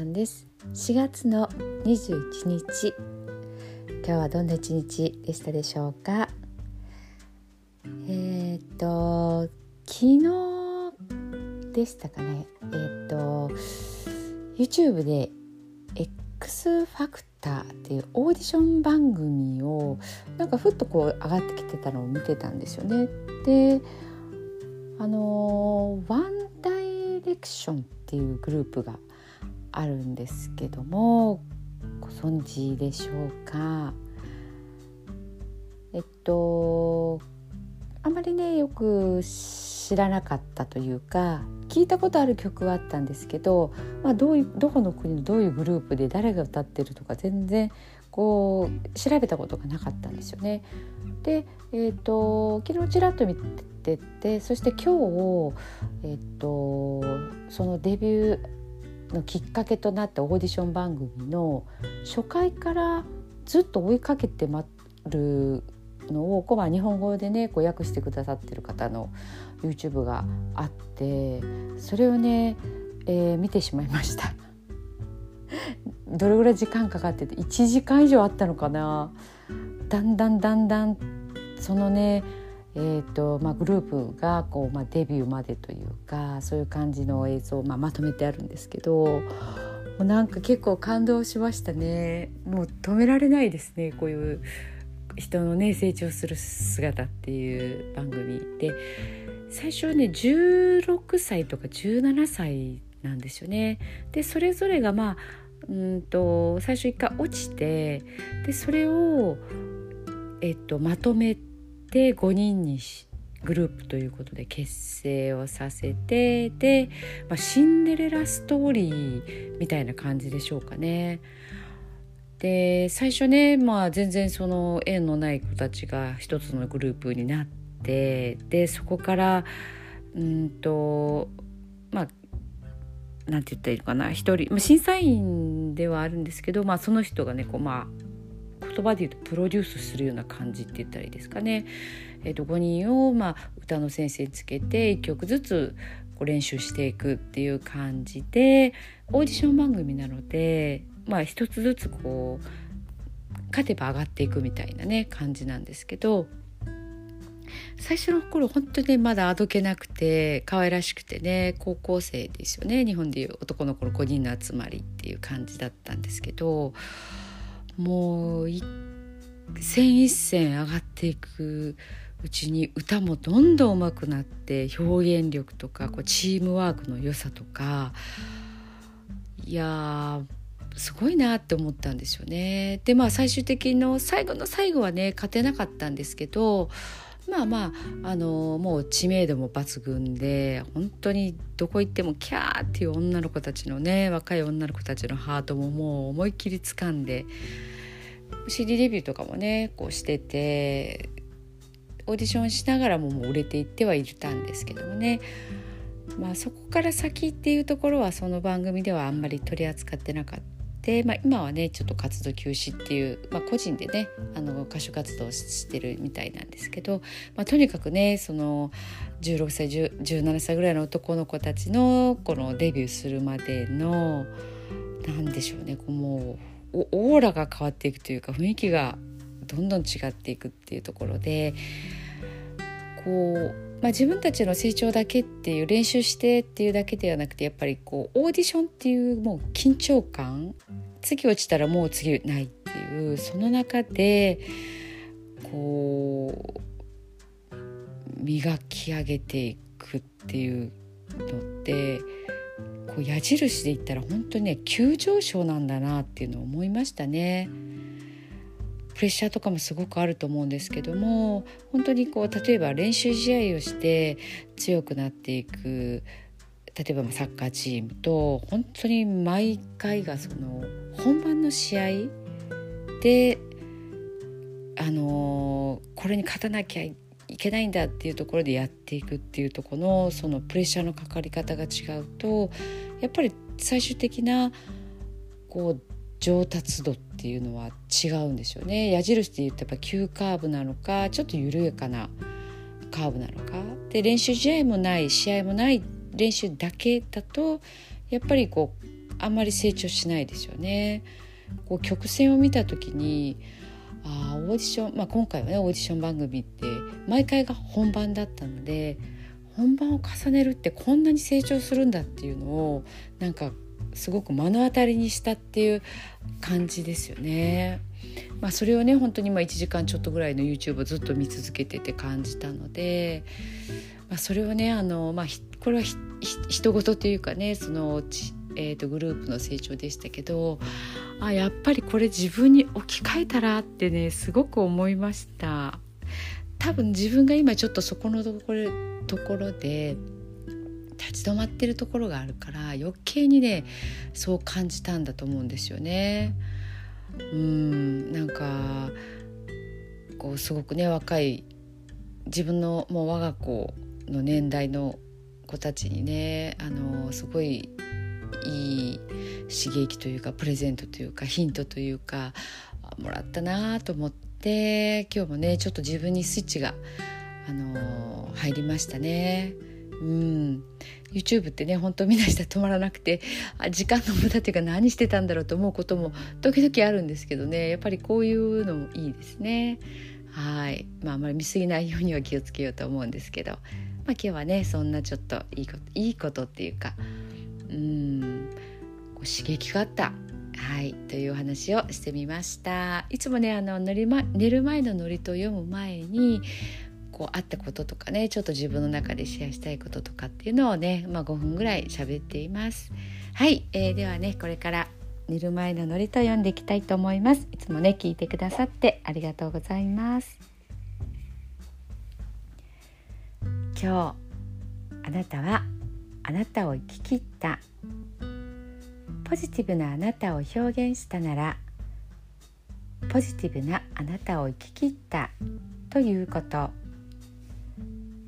さんです。4月の21日。今日はどんな一日でしたでしょうか？えっ、と昨日でしたかね。えっ、と YouTube で X ファクターっていうオーディション番組をなんかふっとこう上がってきてたのを見てたんですよね。であのワンダイレクションっていうグループがあるんですけどもご存知でしょうか？えっとあまりねよく知らなかったというか聞いたことある曲はあったんですけど、まあ、どういどこの国のどういうグループで誰が歌ってるとか全然こう調べたことがなかったんですよね。で、えーと、昨日ちらっと見ててそして今日、えーとそのデビューのきっかけとなったオーディション番組の初回からずっと追いかけてまるのをこう、まあ、日本語でねこう訳してくださってる方の YouTube があってそれをね、えー、見てしまいました。どれぐらい時間かかってて1時間以上あったのかなだんだんだんだんそのねえーとまあ、グループがこう、まあ、デビューまでというかそういう感じの映像を、まあ、まとめてあるんですけどもうなんか結構感動しましたねもう止められないですねこういう人のね成長する姿っていう番組で最初はね16歳とか17歳なんですよね。でそれぞれがまあうんと最初一回落ちてでそれを、えっと、まとめて。で5人にグループということで結成をさせてで、まあ、シンデレラストーリーみたいな感じでしょうかね。で最初ね、まあ、全然その縁のない子たちが一つのグループになってでそこからうんとまあなんて言ったらいいのかな一人、まあ、審査員ではあるんですけど、まあ、その人がねこうまあ言葉で言うとプロデュースするような感じって言ったらいいですかね。えー、と5人を、まあ、歌の先生につけて1曲ずつこう練習していくっていう感じでオーディション番組なので、まあ、一つずつこう勝てば上がっていくみたいなね感じなんですけど最初の頃本当にまだあどけなくて可愛らしくてね高校生ですよね日本でいう男の子の5人の集まりっていう感じだったんですけどもう一戦一戦上がっていくうちに歌もどんどん上手くなって表現力とかこうチームワークの良さとかいやすごいなって思ったんですよね。でまあ最終的の最後の最後はね勝てなかったんですけどまあまああのもう知名度も抜群で本当にどこ行ってもキャーっていう女の子たちのね若い女の子たちのハートももう思いっきり掴んで CD デビューとかもねこうしててオーディションしながらももう売れていってはいたんですけどもねまあそこから先っていうところはその番組ではあんまり取り扱ってなかった。でまあ、今はねちょっと活動休止っていう、まあ、個人でねあの歌手活動してるみたいなんですけど、まあ、とにかくねその16歳17歳ぐらいの男の子たちのこのデビューするまでの何でしょうねもうオーラが変わっていくというか雰囲気がどんどん違っていくっていうところでこう、まあ、自分たちの成長だけっていう練習してっていうだけではなくてやっぱりこうオーディションっていうもう緊張感次落ちたらもう次ないっていうその中でこう磨き上げていくっていうのってこう矢印で言ったら本当にね急上昇なんだなっていうのを思いましたね。プレッシャーとかもすごくあると思うんですけども本当にこう例えば練習試合をして強くなっていく例えばサッカーチームと本当に毎回がその本番の試合であのこれに勝たなきゃいけないんだっていうところでやっていくっていうとこのそのプレッシャーのかかり方が違うとやっぱり最終的なこう上達度っていうのは違うんですよね矢印で言うとやっぱ急カーブなのかちょっと緩やかなカーブなのかで練習試合もない試合もない練習だけだとやっぱりこうあんまり成長しないですよね。こう曲線を見た時にあオーディション、まあ、今回はねオーディション番組って毎回が本番だったので本番を重ねるってこんなに成長するんだっていうのをなんかすごく目の当たりにしたっていう感じですよね。まあ、それをね本当にまあ1時間ちょっとぐらいの YouTube をずっと見続けてて感じたので、まあ、それをねあの、まあ、これはひ人事というかねそのちえーと、グループの成長でしたけどあやっぱりこれ自分に置き換えたらってねすごく思いました多分自分が今ちょっとそこのところところで立ち止まってるところがあるから余計にねそう感じたんだと思うんですよね。うんなんかこうすごくね若い自分のもう我が子の年代の子たちにねあのすごいいい刺激というかプレゼントというかヒントというかもらったなと思って今日もねちょっと自分にスイッチが、あの入りましたね。うん、YouTube ってね本当見ない人は止まらなくてあ時間の無駄っていうか何してたんだろうと思うことも時々あるんですけどね。やっぱりこういうのもいいですね。はい。まああまり見過ぎないようには気をつけようと思うんですけど、まあ、今日はねそんなちょっといいこといいことっていうかうんこう刺激があった。はい。というお話をしてみました。いつもねあの寝る前寝る前のノリと読む前にこうあったこととかねちょっと自分の中でシェアしたいこととかっていうのをね、まあ、5分ぐらい喋っています。はい、えー、ではねこれから寝る前のノリと読んでいきたいと思います。いつもね聞いてくださってありがとうございます。今日あなたはあなたを生き切った。ポジティブなあなたを表現したならポジティブなあなたを生き切ったということ。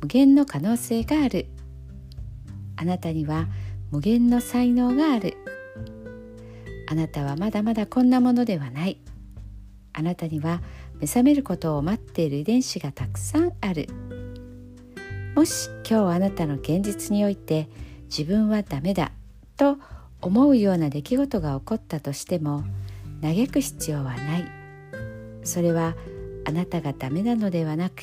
無限の可能性がある。あなたには無限の才能がある。あなたはまだまだこんなものではない。あなたには目覚めることを待っている遺伝子がたくさんある。もし今日あなたの現実において自分はダメだと思うような出来事が起こったとしても嘆く必要はない。それはあなたがダメなのではなく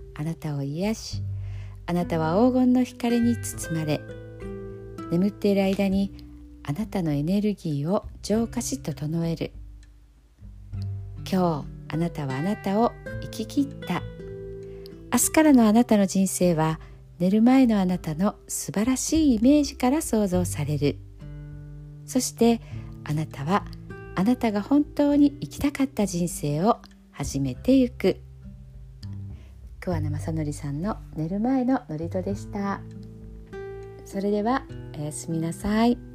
あなたを癒しあなたは黄金の光に包まれ眠っている間にあなたのエネルギーを浄化し整える。今日あなたはあなたを生き切った。明日からのあなたの人生は寝る前のあなたの素晴らしいイメージから想像される。そしてあなたはあなたが本当に生きたかった人生を始めてゆく。桑名正則さんの寝る前の祝詞でしたそれではおやすみなさい。